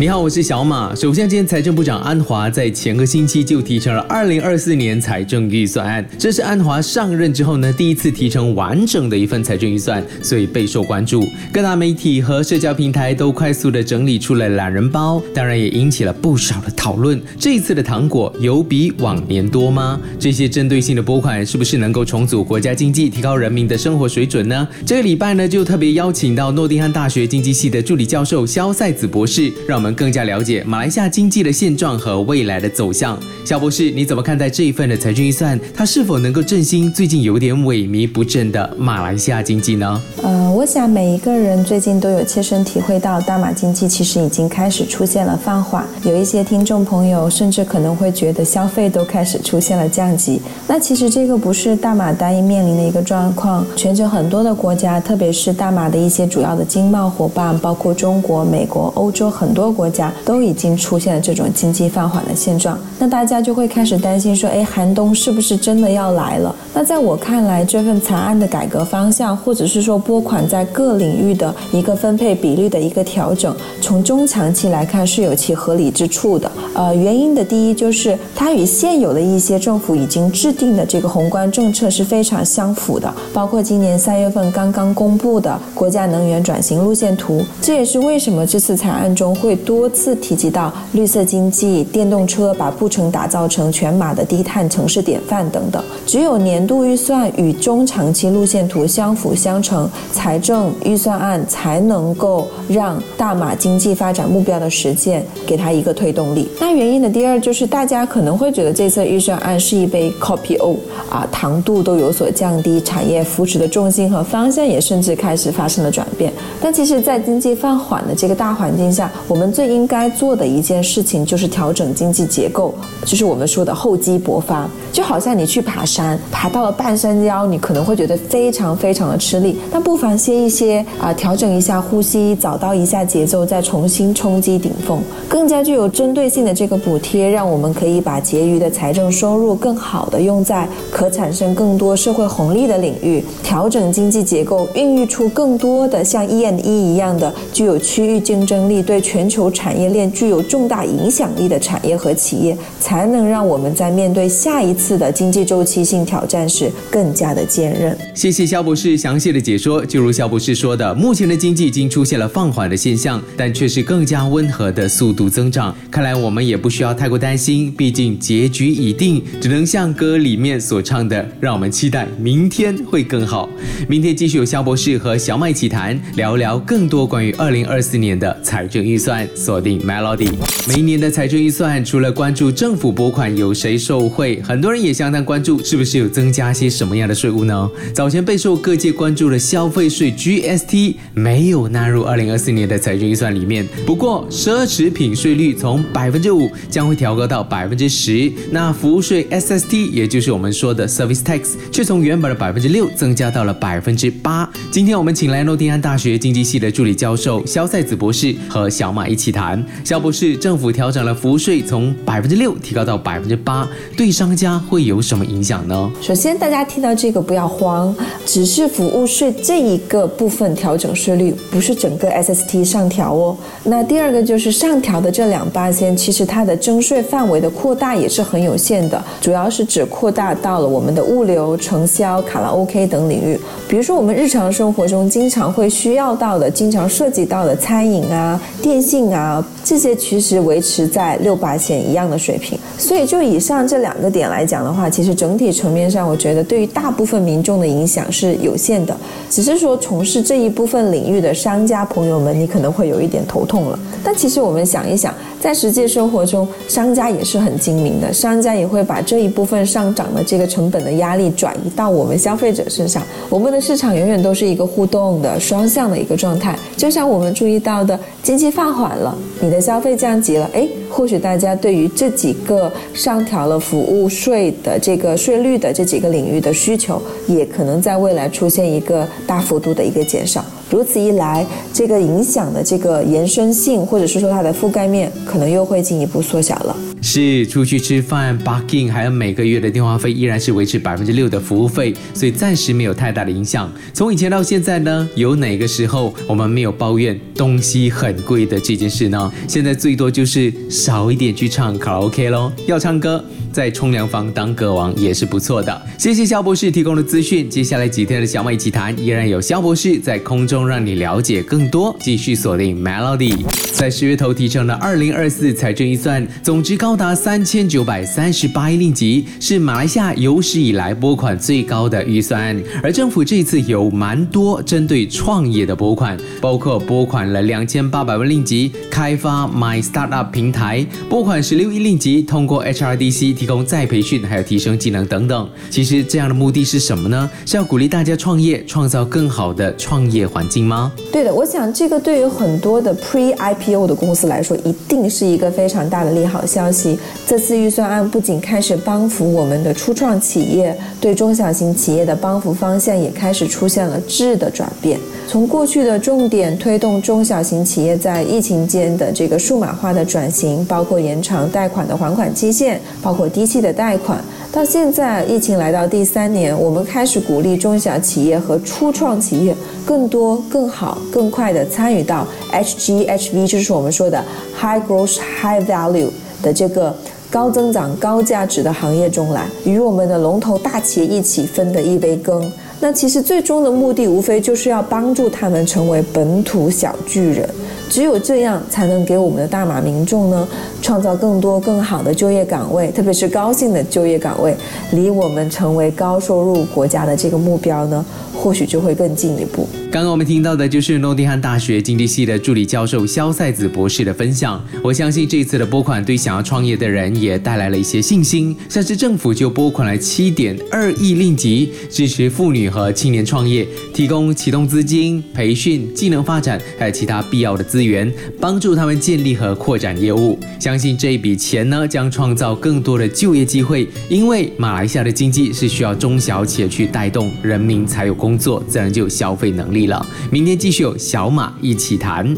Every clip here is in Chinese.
你好，我是小马。首先，今天财政部长安华在前个星期就提成了二零二四年财政预算案，这是安华上任之后呢第一次提成完整的一份财政预算，所以备受关注。各大媒体和社交平台都快速的整理出了懒人包，当然也引起了不少的讨论。这一次的糖果有比往年多吗？这些针对性的拨款是不是能够重组国家经济，提高人民的生活水准呢？这个礼拜呢就特别邀请到诺丁汉大学经济系的助理教授肖赛子博士，让我们。更加了解马来西亚经济的现状和未来的走向，肖博士，你怎么看待这一份的财政预算？它是否能够振兴最近有点萎靡不振的马来西亚经济呢？呃，我想每一个人最近都有切身体会到，大马经济其实已经开始出现了放缓。有一些听众朋友甚至可能会觉得消费都开始出现了降级。那其实这个不是大马单一面临的一个状况，全球很多的国家，特别是大马的一些主要的经贸伙伴，包括中国、美国、欧洲很多。国家都已经出现了这种经济放缓的现状，那大家就会开始担心说，哎，寒冬是不是真的要来了？那在我看来，这份草案的改革方向，或者是说拨款在各领域的一个分配比率的一个调整，从中长期来看是有其合理之处的。呃，原因的第一就是它与现有的一些政府已经制定的这个宏观政策是非常相符的，包括今年三月份刚刚公布的国家能源转型路线图，这也是为什么这次草案中会。多次提及到绿色经济、电动车，把布城打造成全马的低碳城市典范等等。只有年度预算与中长期路线图相辅相成，财政预算案才能够让大马经济发展目标的实现给它一个推动力。那原因的第二就是，大家可能会觉得这次预算案是一杯 copy o 啊，糖度都有所降低，产业扶持的重心和方向也甚至开始发生了转变。但其实，在经济放缓的这个大环境下，我们最应该做的一件事情就是调整经济结构，就是我们说的厚积薄发。就好像你去爬山，爬到了半山腰，你可能会觉得非常非常的吃力，但不妨歇一歇啊，调整一下呼吸，找到一下节奏，再重新冲击顶峰。更加具有针对性的这个补贴，让我们可以把结余的财政收入更好的用在可产生更多社会红利的领域，调整经济结构，孕育出更多的像 E N E 一样的具有区域竞争力、对全球。产业链具有重大影响力的产业和企业，才能让我们在面对下一次的经济周期性挑战时更加的坚韧。谢谢肖博士详细的解说。就如肖博士说的，目前的经济已经出现了放缓的现象，但却是更加温和的速度增长。看来我们也不需要太过担心，毕竟结局已定，只能像歌里面所唱的，让我们期待明天会更好。明天继续有肖博士和小麦奇谈，聊聊更多关于二零二四年的财政预算。锁定 Melody。每一年的财政预算，除了关注政府拨款有谁受惠，很多人也相当关注是不是有增加些什么样的税务呢？早前备受各界关注的消费税 GST 没有纳入2024年的财政预算里面。不过，奢侈品税率从百分之五将会调高到百分之十，那服务税 SST 也就是我们说的 Service Tax 却从原本的百分之六增加到了百分之八。今天我们请来诺丁汉大学经济系的助理教授肖赛子博士和小马一起。谈，肖博士，政府调整了服务税，从百分之六提高到百分之八，对商家会有什么影响呢？首先，大家听到这个不要慌，只是服务税这一个部分调整税率，不是整个 SST 上调哦。那第二个就是上调的这两八千，其实它的征税范围的扩大也是很有限的，主要是指扩大到了我们的物流、承销、卡拉 OK 等领域。比如说，我们日常生活中经常会需要到的、经常涉及到的餐饮啊、电信啊。这些其实维持在六八线一样的水平，所以就以上这两个点来讲的话，其实整体层面上，我觉得对于大部分民众的影响是有限的。只是说从事这一部分领域的商家朋友们，你可能会有一点头痛了。但其实我们想一想，在实际生活中，商家也是很精明的，商家也会把这一部分上涨的这个成本的压力转移到我们消费者身上。我们的市场永远都是一个互动的双向的一个状态，就像我们注意到的，经济放缓了。你的消费降级了，哎，或许大家对于这几个上调了服务税的这个税率的这几个领域的需求，也可能在未来出现一个大幅度的一个减少。如此一来，这个影响的这个延伸性，或者是说它的覆盖面，可能又会进一步缩小了。是出去吃饭、b a r k i n g 还有每个月的电话费依然是维持百分之六的服务费，所以暂时没有太大的影响。从以前到现在呢，有哪个时候我们没有抱怨东西很贵的这件事呢？现在最多就是少一点去唱卡拉 OK 喽。要唱歌，在冲凉房当歌王也是不错的。谢谢肖博士提供的资讯。接下来几天的小麦一起谈，依然有肖博士在空中让你了解更多。继续锁定 Melody，在十月头提成的二零二四财政预算总值高达三千九百三十八亿令吉，是马来西亚有史以来拨款最高的预算。而政府这次有蛮多针对创业的拨款，包括拨款了两千八百万令吉开发 My Startup 平台，拨款十六亿令吉通过 HRDC 提供再培训，还有提升技能等等。其实这样的目的是什么呢？是要鼓励大家创业，创造更好的创业环境吗？对的，我想这个对于很多的 Pre IPO 的公司来说，一定是一个非常大的利好消息。这次预算案不仅开始帮扶我们的初创企业，对中小型企业的帮扶方向也开始出现了质的转变。从过去的重点推动中小型企业在疫情间的这个数码化的转型，包括延长贷款的还款期限，包括低息的贷款，到现在疫情来到第三年，我们开始鼓励中小企业和初创企业更多、更好、更快地参与到 HGHV，就是我们说的 High Growth High Value 的这个高增长、高价值的行业中来，与我们的龙头大企业一起分得一杯羹。那其实最终的目的无非就是要帮助他们成为本土小巨人，只有这样才能给我们的大马民众呢创造更多更好的就业岗位，特别是高薪的就业岗位，离我们成为高收入国家的这个目标呢，或许就会更进一步。刚刚我们听到的就是诺丁汉大学经济系的助理教授肖赛子博士的分享。我相信这次的拨款对想要创业的人也带来了一些信心。像是政府就拨款了七点二亿令吉，支持妇女和青年创业，提供启动资金、培训、技能发展，还有其他必要的资源，帮助他们建立和扩展业务。相信这一笔钱呢，将创造更多的就业机会。因为马来西亚的经济是需要中小企业去带动，人民才有工工作，自然就有消费能力。了，明天继续有小马一起谈。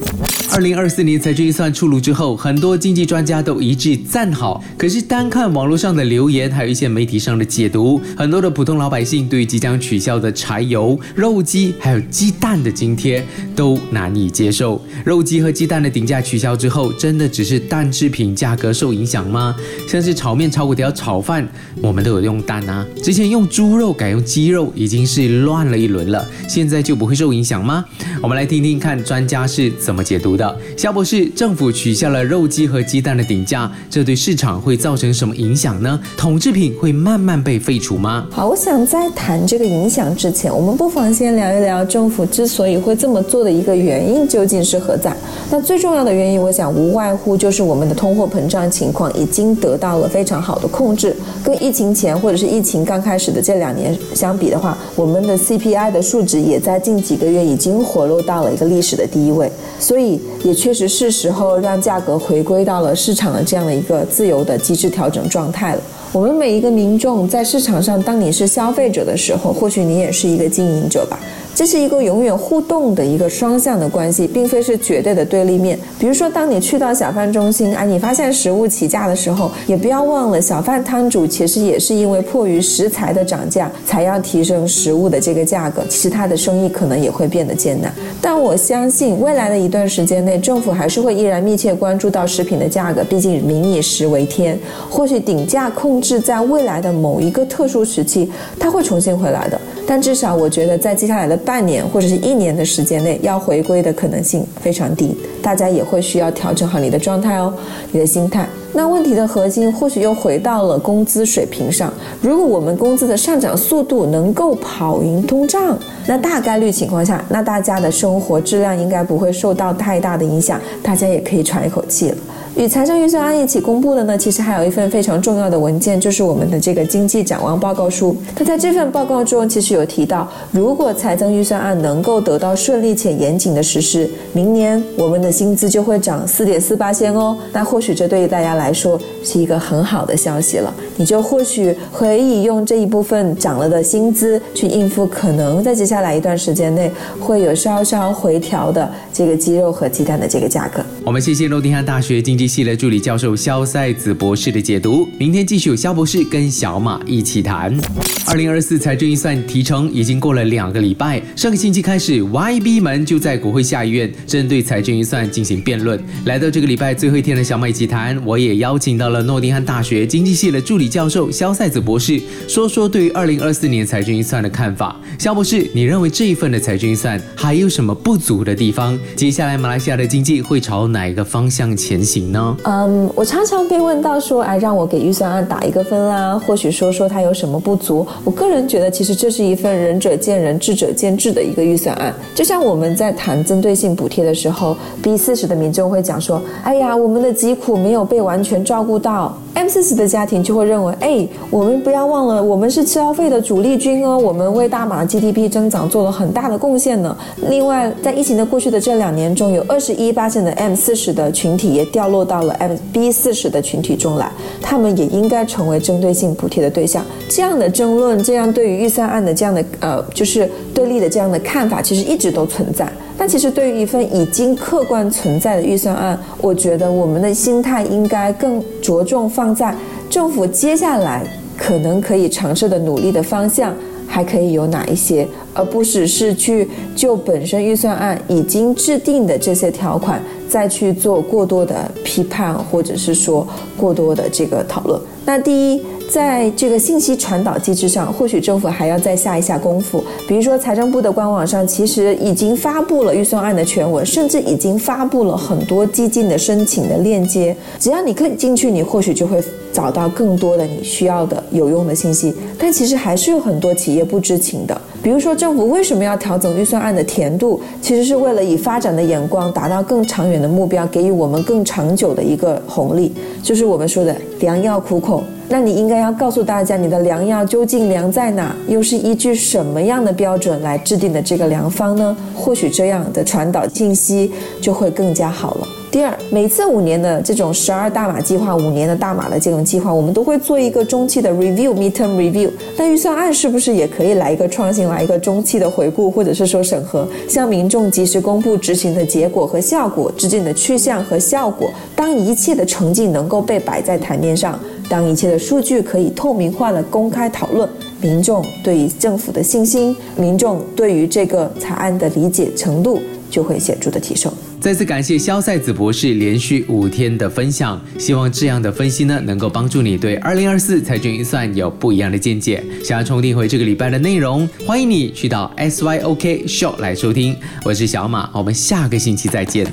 二零二四年财政预算出炉之后，很多经济专家都一致赞好。可是单看网络上的留言，还有一些媒体上的解读，很多的普通老百姓对即将取消的柴油、肉鸡还有鸡蛋的津贴都难以接受。肉鸡和鸡蛋的顶价取消之后，真的只是蛋制品价格受影响吗？像是炒面、炒粿条、炒饭，我们都有用蛋啊。之前用猪肉改用鸡肉，已经是乱了一轮了，现在就不会受影响吗？我们来听听看专家是怎么解读的。肖博士，政府取消了肉鸡和鸡蛋的顶价，这对市场会造成什么影响呢？统制品会慢慢被废除吗？好，我想在谈这个影响之前，我们不妨先聊一聊政府之所以会这么做的一个原因究竟是何在。那最重要的原因，我想无外乎就是我们的通货膨胀情况已经得到了非常好的控制，跟疫情前或者是疫情刚开始的这两年相比的话，我们的 C P CPI 的数值也在近几个月已经回落到了一个历史的第一位，所以也确实是时候让价格回归到了市场的这样的一个自由的机制调整状态了。我们每一个民众在市场上，当你是消费者的时候，或许你也是一个经营者吧。这是一个永远互动的一个双向的关系，并非是绝对的对立面。比如说，当你去到小贩中心，啊，你发现食物起价的时候，也不要忘了，小贩摊主其实也是因为迫于食材的涨价，才要提升食物的这个价格。其实他的生意可能也会变得艰难。但我相信，未来的一段时间内，政府还是会依然密切关注到食品的价格。毕竟民以食为天，或许顶价控制在未来的某一个特殊时期，它会重新回来的。但至少我觉得，在接下来的半年或者是一年的时间内，要回归的可能性非常低。大家也会需要调整好你的状态哦，你的心态。那问题的核心或许又回到了工资水平上。如果我们工资的上涨速度能够跑赢通胀，那大概率情况下，那大家的生活质量应该不会受到太大的影响，大家也可以喘一口气了。与财政预算案一起公布的呢，其实还有一份非常重要的文件，就是我们的这个经济展望报告书。它在这份报告中，其实有提到，如果财政预算案能够得到顺利且严谨的实施，明年我们的薪资就会涨四点四八千哦。那或许这对于大家来说是一个很好的消息了，你就或许可以用这一部分涨了的薪资去应付可能在接下来一段时间内会有稍稍回调的这个鸡肉和鸡蛋的这个价格。我们谢谢诺丁汉大学经。济系的助理教授肖赛子博士的解读。明天继续有肖博士跟小马一起谈。二零二四财政预算提成已经过了两个礼拜，上个星期开始，YB 们就在国会下议院针对财政预算进行辩论。来到这个礼拜最后一天的小马一起谈，我也邀请到了诺丁汉大学经济系的助理教授肖赛子博士，说说对于二零二四年财政预算的看法。肖博士，你认为这一份的财政预算还有什么不足的地方？接下来马来西亚的经济会朝哪哪一个方向前行呢？嗯，我常常被问到说，哎，让我给预算案打一个分啦，或许说说它有什么不足。我个人觉得，其实这是一份仁者见仁，智者见智的一个预算案。就像我们在谈针对性补贴的时候，B 四十的民众会讲说，哎呀，我们的疾苦没有被完全照顾到。M 四十的家庭就会认为，哎，我们不要忘了，我们是消费的主力军哦，我们为大马 GDP 增长做了很大的贡献呢。另外，在疫情的过去的这两年中，有二十一八线的 M 四十的群体也掉落到了 M B 四十的群体中来，他们也应该成为针对性补贴的对象。这样的争论，这样对于预算案的这样的呃，就是对立的这样的看法，其实一直都存在。但其实对于一份已经客观存在的预算案，我觉得我们的心态应该更着重放在政府接下来可能可以尝试的努力的方向还可以有哪一些，而不只是去就本身预算案已经制定的这些条款再去做过多的批判，或者是说过多的这个讨论。那第一。在这个信息传导机制上，或许政府还要再下一下功夫。比如说，财政部的官网上其实已经发布了预算案的全文，甚至已经发布了很多基金的申请的链接。只要你 click 进去，你或许就会找到更多的你需要的有用的信息。但其实还是有很多企业不知情的。比如说，政府为什么要调整预算案的甜度？其实是为了以发展的眼光，达到更长远的目标，给予我们更长久的一个红利，就是我们说的良药苦口。那你应该要告诉大家，你的良药究竟良在哪？又是依据什么样的标准来制定的这个良方呢？或许这样的传导信息就会更加好了。第二，每次五年的这种十二大马计划，五年的大马的这种计划，我们都会做一个中期的 review，midterm review。那预算案是不是也可以来一个创新，来一个中期的回顾，或者是说审核，向民众及时公布执行的结果和效果，制定的去向和效果。当一切的成绩能够被摆在台面上。当一切的数据可以透明化的公开讨论，民众对于政府的信心，民众对于这个草案的理解程度就会显著的提升。再次感谢肖赛子博士连续五天的分享，希望这样的分析呢能够帮助你对二零二四财政预算有不一样的见解。想要重听回这个礼拜的内容，欢迎你去到 SYOK Show 来收听。我是小马，我们下个星期再见。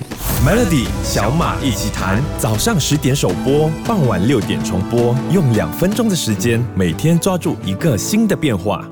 Melody 小马一起谈，早上十点首播，傍晚六点重播，用两分钟的时间，每天抓住一个新的变化。